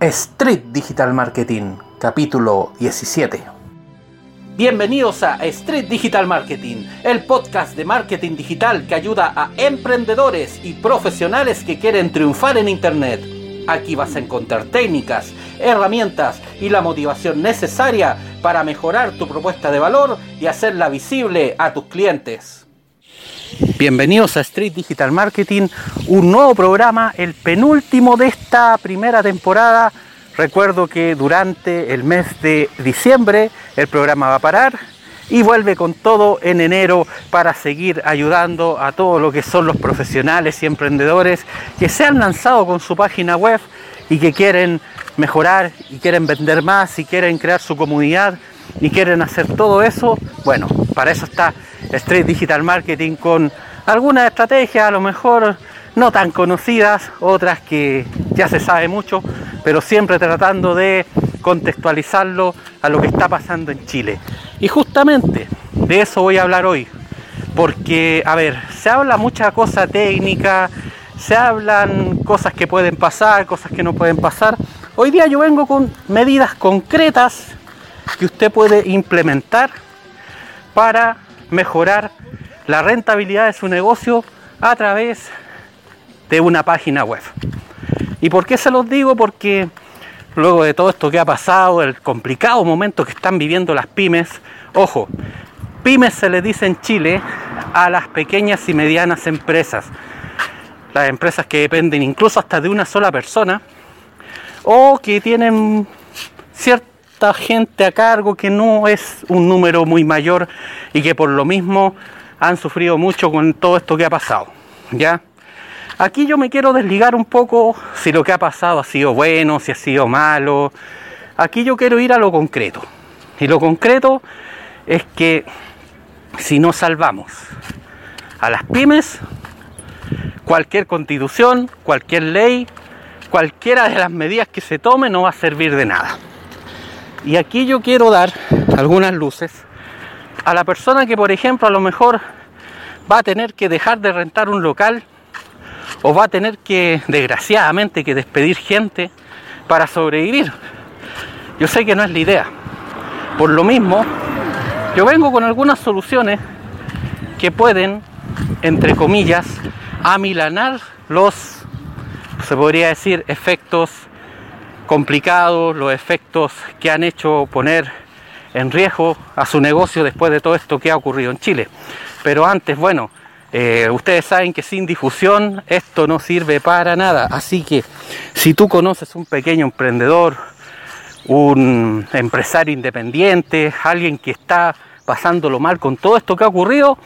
Street Digital Marketing, capítulo 17. Bienvenidos a Street Digital Marketing, el podcast de marketing digital que ayuda a emprendedores y profesionales que quieren triunfar en Internet. Aquí vas a encontrar técnicas, herramientas y la motivación necesaria para mejorar tu propuesta de valor y hacerla visible a tus clientes. Bienvenidos a Street Digital Marketing, un nuevo programa, el penúltimo de esta primera temporada. Recuerdo que durante el mes de diciembre el programa va a parar y vuelve con todo en enero para seguir ayudando a todos lo que son los profesionales y emprendedores que se han lanzado con su página web y que quieren mejorar y quieren vender más y quieren crear su comunidad y quieren hacer todo eso. Bueno, para eso está Street Digital Marketing con algunas estrategias a lo mejor no tan conocidas, otras que ya se sabe mucho, pero siempre tratando de contextualizarlo a lo que está pasando en Chile. Y justamente de eso voy a hablar hoy, porque, a ver, se habla mucha cosa técnica, se hablan cosas que pueden pasar, cosas que no pueden pasar. Hoy día yo vengo con medidas concretas que usted puede implementar para mejorar la rentabilidad de su negocio a través de una página web. ¿Y por qué se los digo? Porque luego de todo esto que ha pasado, el complicado momento que están viviendo las pymes, ojo, pymes se le dice en Chile a las pequeñas y medianas empresas, las empresas que dependen incluso hasta de una sola persona o que tienen gente a cargo que no es un número muy mayor y que por lo mismo han sufrido mucho con todo esto que ha pasado. ¿ya? Aquí yo me quiero desligar un poco si lo que ha pasado ha sido bueno, si ha sido malo. Aquí yo quiero ir a lo concreto. Y lo concreto es que si no salvamos a las pymes, cualquier constitución, cualquier ley, cualquiera de las medidas que se tome no va a servir de nada. Y aquí yo quiero dar algunas luces a la persona que, por ejemplo, a lo mejor va a tener que dejar de rentar un local o va a tener que, desgraciadamente, que despedir gente para sobrevivir. Yo sé que no es la idea. Por lo mismo, yo vengo con algunas soluciones que pueden, entre comillas, amilanar los, se podría decir, efectos complicados, los efectos que han hecho poner en riesgo a su negocio después de todo esto que ha ocurrido en Chile. Pero antes, bueno, eh, ustedes saben que sin difusión esto no sirve para nada. Así que si tú conoces un pequeño emprendedor, un empresario independiente, alguien que está pasándolo mal con todo esto que ha ocurrido,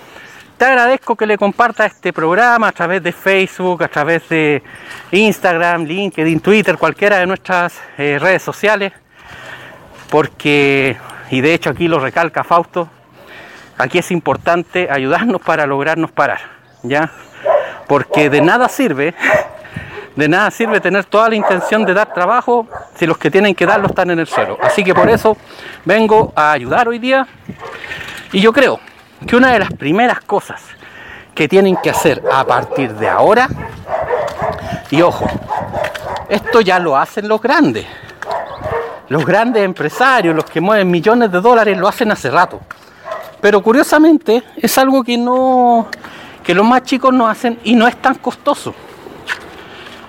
te agradezco que le compartas este programa a través de Facebook, a través de Instagram, LinkedIn, Twitter, cualquiera de nuestras eh, redes sociales, porque y de hecho aquí lo recalca Fausto, aquí es importante ayudarnos para lograrnos parar, ¿ya? Porque de nada sirve, de nada sirve tener toda la intención de dar trabajo si los que tienen que darlo están en el suelo. Así que por eso vengo a ayudar hoy día y yo creo que una de las primeras cosas que tienen que hacer a partir de ahora, y ojo, esto ya lo hacen los grandes, los grandes empresarios, los que mueven millones de dólares, lo hacen hace rato. Pero curiosamente es algo que no que los más chicos no hacen y no es tan costoso.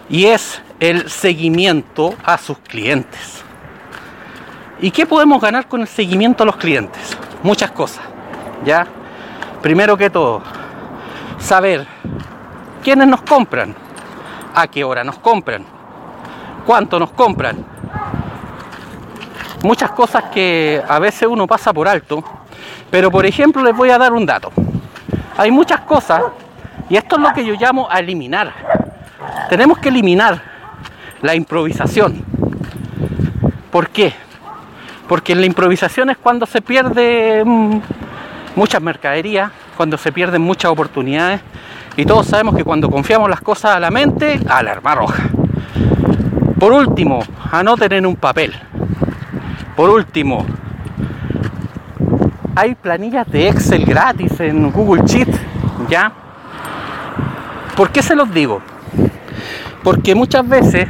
Y es el seguimiento a sus clientes. ¿Y qué podemos ganar con el seguimiento a los clientes? Muchas cosas. ¿Ya? Primero que todo, saber quiénes nos compran, a qué hora nos compran, cuánto nos compran, muchas cosas que a veces uno pasa por alto, pero por ejemplo les voy a dar un dato. Hay muchas cosas, y esto es lo que yo llamo a eliminar. Tenemos que eliminar la improvisación. ¿Por qué? Porque en la improvisación es cuando se pierde mm, muchas mercaderías, cuando se pierden muchas oportunidades, y todos sabemos que cuando confiamos las cosas a la mente, alarma roja. Por último, anoten en un papel por último, hay planillas de Excel gratis en Google Sheet, ¿ya? ¿Por qué se los digo? Porque muchas veces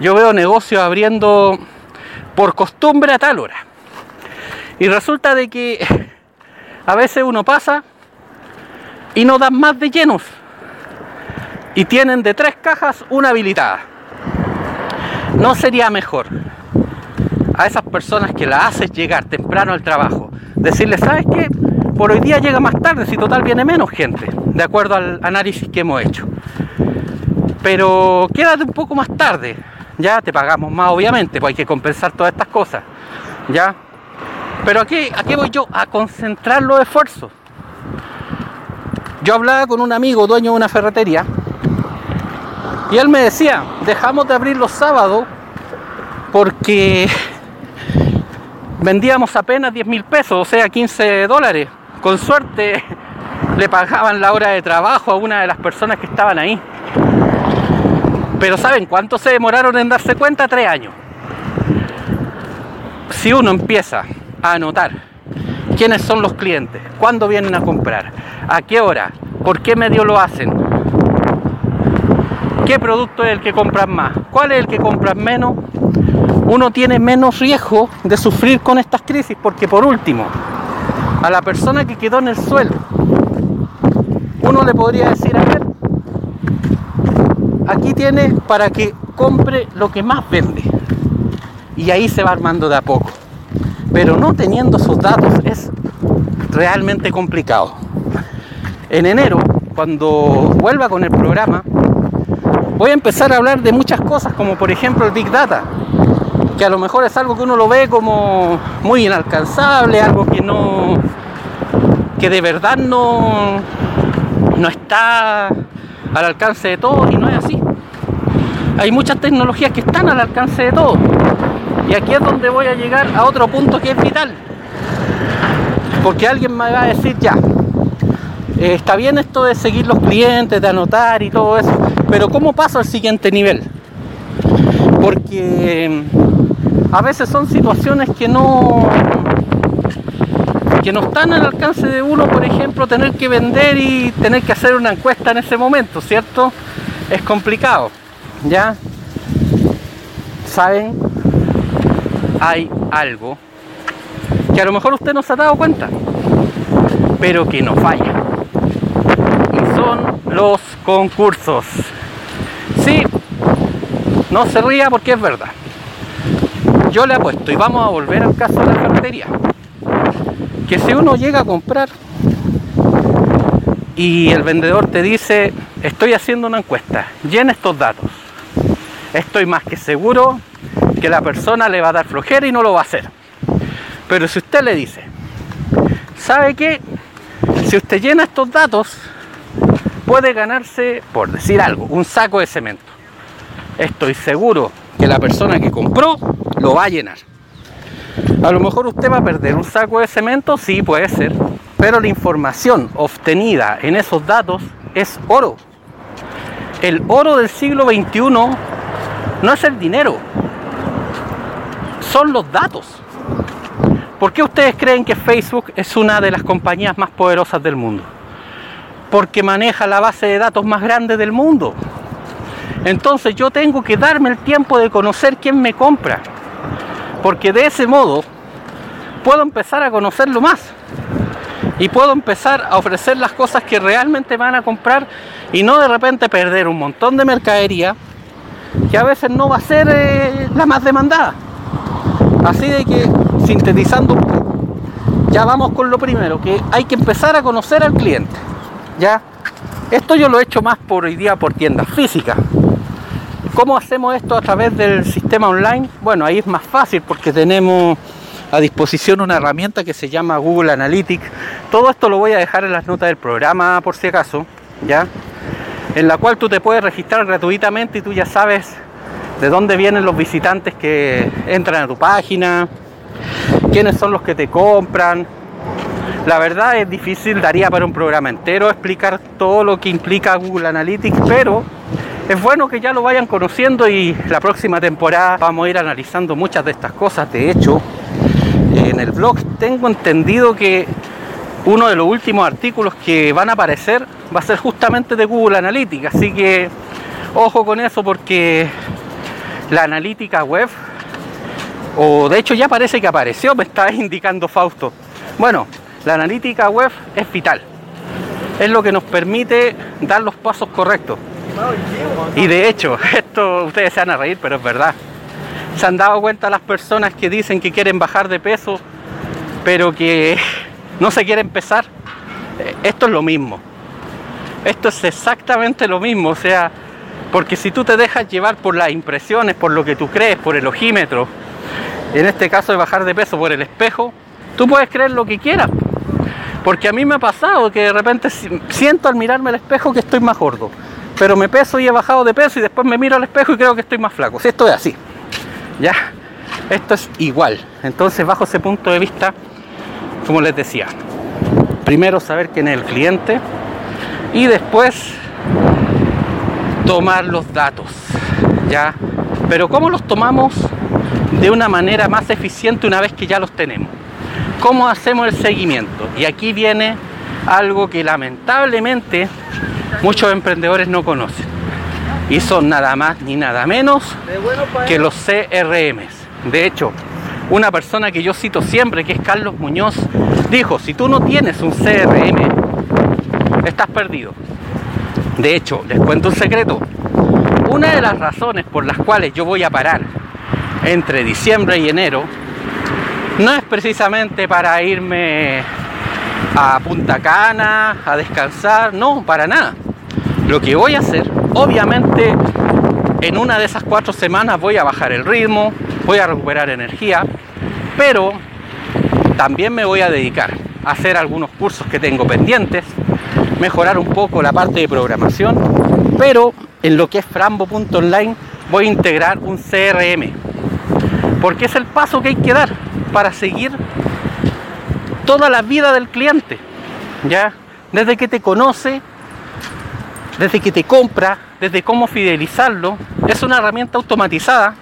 yo veo negocios abriendo por costumbre a tal hora. Y resulta de que a veces uno pasa y no dan más de llenos. Y tienen de tres cajas una habilitada. ¿No sería mejor a esas personas que la haces llegar temprano al trabajo? Decirles, ¿sabes qué? Por hoy día llega más tarde, si total viene menos gente, de acuerdo al análisis que hemos hecho. Pero quédate un poco más tarde, ya te pagamos más obviamente, pues hay que compensar todas estas cosas, ya. Pero aquí, aquí voy yo a concentrar los esfuerzos. Yo hablaba con un amigo dueño de una ferretería y él me decía, dejamos de abrir los sábados porque vendíamos apenas 10 mil pesos, o sea, 15 dólares. Con suerte le pagaban la hora de trabajo a una de las personas que estaban ahí. Pero ¿saben cuánto se demoraron en darse cuenta? Tres años. Si uno empieza a anotar. Quiénes son los clientes, cuándo vienen a comprar, a qué hora, por qué medio lo hacen, qué producto es el que compran más, cuál es el que compran menos, uno tiene menos riesgo de sufrir con estas crisis, porque por último, a la persona que quedó en el suelo, uno le podría decir, a ver, aquí tiene para que compre lo que más vende. Y ahí se va armando de a poco. Pero no teniendo esos datos es realmente complicado. En enero, cuando vuelva con el programa, voy a empezar a hablar de muchas cosas, como por ejemplo el Big Data, que a lo mejor es algo que uno lo ve como muy inalcanzable, algo que no que de verdad no no está al alcance de todos y no es así. Hay muchas tecnologías que están al alcance de todos. Y aquí es donde voy a llegar a otro punto que es vital. Porque alguien me va a decir ya, eh, está bien esto de seguir los clientes, de anotar y todo eso, pero ¿cómo paso al siguiente nivel? Porque a veces son situaciones que no que no están al alcance de uno, por ejemplo, tener que vender y tener que hacer una encuesta en ese momento, ¿cierto? Es complicado, ¿ya? ¿Saben? Hay algo que a lo mejor usted no se ha dado cuenta, pero que no falla. Y son los concursos. Sí, no se ría porque es verdad yo le apuesto, y vamos a volver al caso de la ferretería, que si uno llega a comprar y el vendedor te dice, estoy haciendo una encuesta, llena estos datos, estoy más que seguro que la persona le va a dar flojera y no lo va a hacer. Pero si usted le dice, ¿sabe qué? Si usted llena estos datos, puede ganarse, por decir algo, un saco de cemento. Estoy seguro que la persona que compró lo va a llenar. A lo mejor usted va a perder un saco de cemento, sí puede ser, pero la información obtenida en esos datos es oro. El oro del siglo XXI no es el dinero, son los datos. ¿Por qué ustedes creen que Facebook es una de las compañías más poderosas del mundo? Porque maneja la base de datos más grande del mundo. Entonces yo tengo que darme el tiempo de conocer quién me compra. Porque de ese modo puedo empezar a conocerlo más. Y puedo empezar a ofrecer las cosas que realmente van a comprar y no de repente perder un montón de mercadería que a veces no va a ser eh, la más demandada. Así de que, sintetizando ya vamos con lo primero, que hay que empezar a conocer al cliente. ¿ya? Esto yo lo he hecho más por hoy día por tiendas físicas. ¿Cómo hacemos esto a través del sistema online? Bueno, ahí es más fácil porque tenemos a disposición una herramienta que se llama Google Analytics. Todo esto lo voy a dejar en las notas del programa por si acaso, ¿ya? En la cual tú te puedes registrar gratuitamente y tú ya sabes de dónde vienen los visitantes que entran a tu página, quiénes son los que te compran. La verdad es difícil, daría para un programa entero explicar todo lo que implica Google Analytics, pero es bueno que ya lo vayan conociendo y la próxima temporada vamos a ir analizando muchas de estas cosas. De hecho, en el blog tengo entendido que uno de los últimos artículos que van a aparecer va a ser justamente de Google Analytics, así que ojo con eso porque la analítica web, o de hecho ya parece que apareció, me está indicando Fausto. Bueno, la analítica web es vital. Es lo que nos permite dar los pasos correctos. Y de hecho, esto ustedes se van a reír, pero es verdad. Se han dado cuenta las personas que dicen que quieren bajar de peso, pero que no se quieren pesar. Esto es lo mismo. Esto es exactamente lo mismo. O sea, porque si tú te dejas llevar por las impresiones, por lo que tú crees, por el ojímetro, en este caso de bajar de peso por el espejo, tú puedes creer lo que quieras. Porque a mí me ha pasado que de repente siento al mirarme al espejo que estoy más gordo. Pero me peso y he bajado de peso y después me miro al espejo y creo que estoy más flaco. Si esto es así. Ya. Esto es igual. Entonces, bajo ese punto de vista, como les decía, primero saber quién es el cliente y después tomar los datos. ¿Ya? Pero ¿cómo los tomamos de una manera más eficiente una vez que ya los tenemos? ¿Cómo hacemos el seguimiento? Y aquí viene algo que lamentablemente muchos emprendedores no conocen. Y son nada más ni nada menos que los CRMs. De hecho, una persona que yo cito siempre, que es Carlos Muñoz, dijo, si tú no tienes un CRM, estás perdido. De hecho, les cuento un secreto. Una de las razones por las cuales yo voy a parar entre diciembre y enero no es precisamente para irme a Punta Cana, a descansar, no, para nada. Lo que voy a hacer, obviamente, en una de esas cuatro semanas voy a bajar el ritmo, voy a recuperar energía, pero también me voy a dedicar a hacer algunos cursos que tengo pendientes, mejorar un poco la parte de programación, pero en lo que es frambo.online voy a integrar un CRM, porque es el paso que hay que dar para seguir toda la vida del cliente, ¿ya? Desde que te conoce, desde que te compra, desde cómo fidelizarlo, es una herramienta automatizada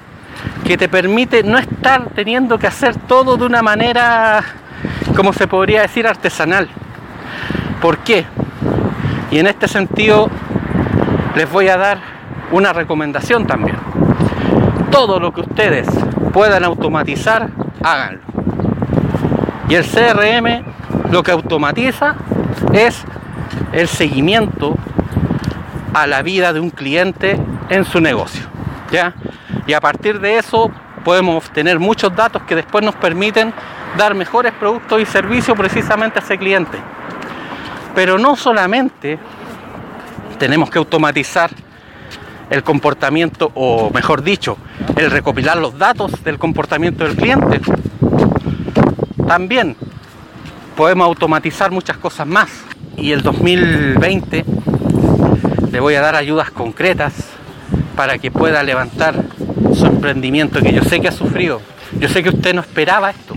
que te permite no estar teniendo que hacer todo de una manera, como se podría decir, artesanal. ¿Por qué? Y en este sentido les voy a dar una recomendación también. Todo lo que ustedes puedan automatizar, háganlo. Y el CRM lo que automatiza es el seguimiento a la vida de un cliente en su negocio. ¿ya? Y a partir de eso podemos obtener muchos datos que después nos permiten dar mejores productos y servicios precisamente a ese cliente. Pero no solamente tenemos que automatizar el comportamiento, o mejor dicho, el recopilar los datos del comportamiento del cliente. También podemos automatizar muchas cosas más. Y el 2020 le voy a dar ayudas concretas para que pueda levantar su emprendimiento que yo sé que ha sufrido. Yo sé que usted no esperaba esto,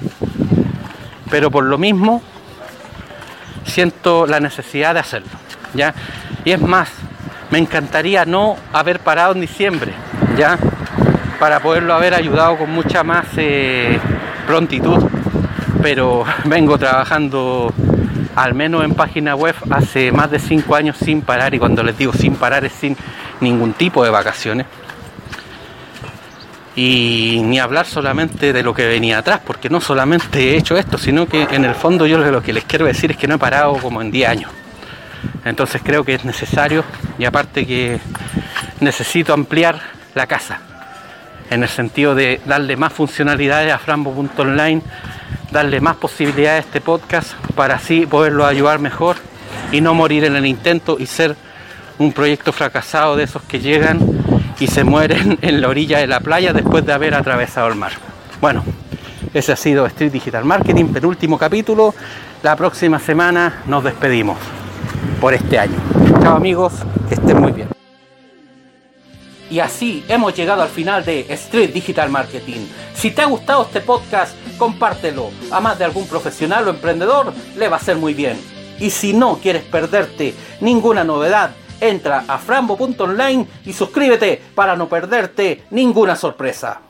pero por lo mismo siento la necesidad de hacerlo. ¿ya? Y es más, me encantaría no haber parado en diciembre, ¿ya? Para poderlo haber ayudado con mucha más eh, prontitud. Pero vengo trabajando al menos en página web hace más de cinco años sin parar y cuando les digo sin parar es sin ningún tipo de vacaciones y ni hablar solamente de lo que venía atrás porque no solamente he hecho esto sino que en el fondo yo lo que les quiero decir es que no he parado como en 10 años. Entonces creo que es necesario y aparte que necesito ampliar la casa en el sentido de darle más funcionalidades a frambo.online darle más posibilidades a este podcast para así poderlo ayudar mejor y no morir en el intento y ser un proyecto fracasado de esos que llegan y se mueren en la orilla de la playa después de haber atravesado el mar. Bueno, ese ha sido Street Digital Marketing, penúltimo capítulo. La próxima semana nos despedimos por este año. Chao amigos, que estén muy bien. Y así hemos llegado al final de Street Digital Marketing. Si te ha gustado este podcast, compártelo. A más de algún profesional o emprendedor le va a ser muy bien. Y si no quieres perderte ninguna novedad, entra a frambo.online y suscríbete para no perderte ninguna sorpresa.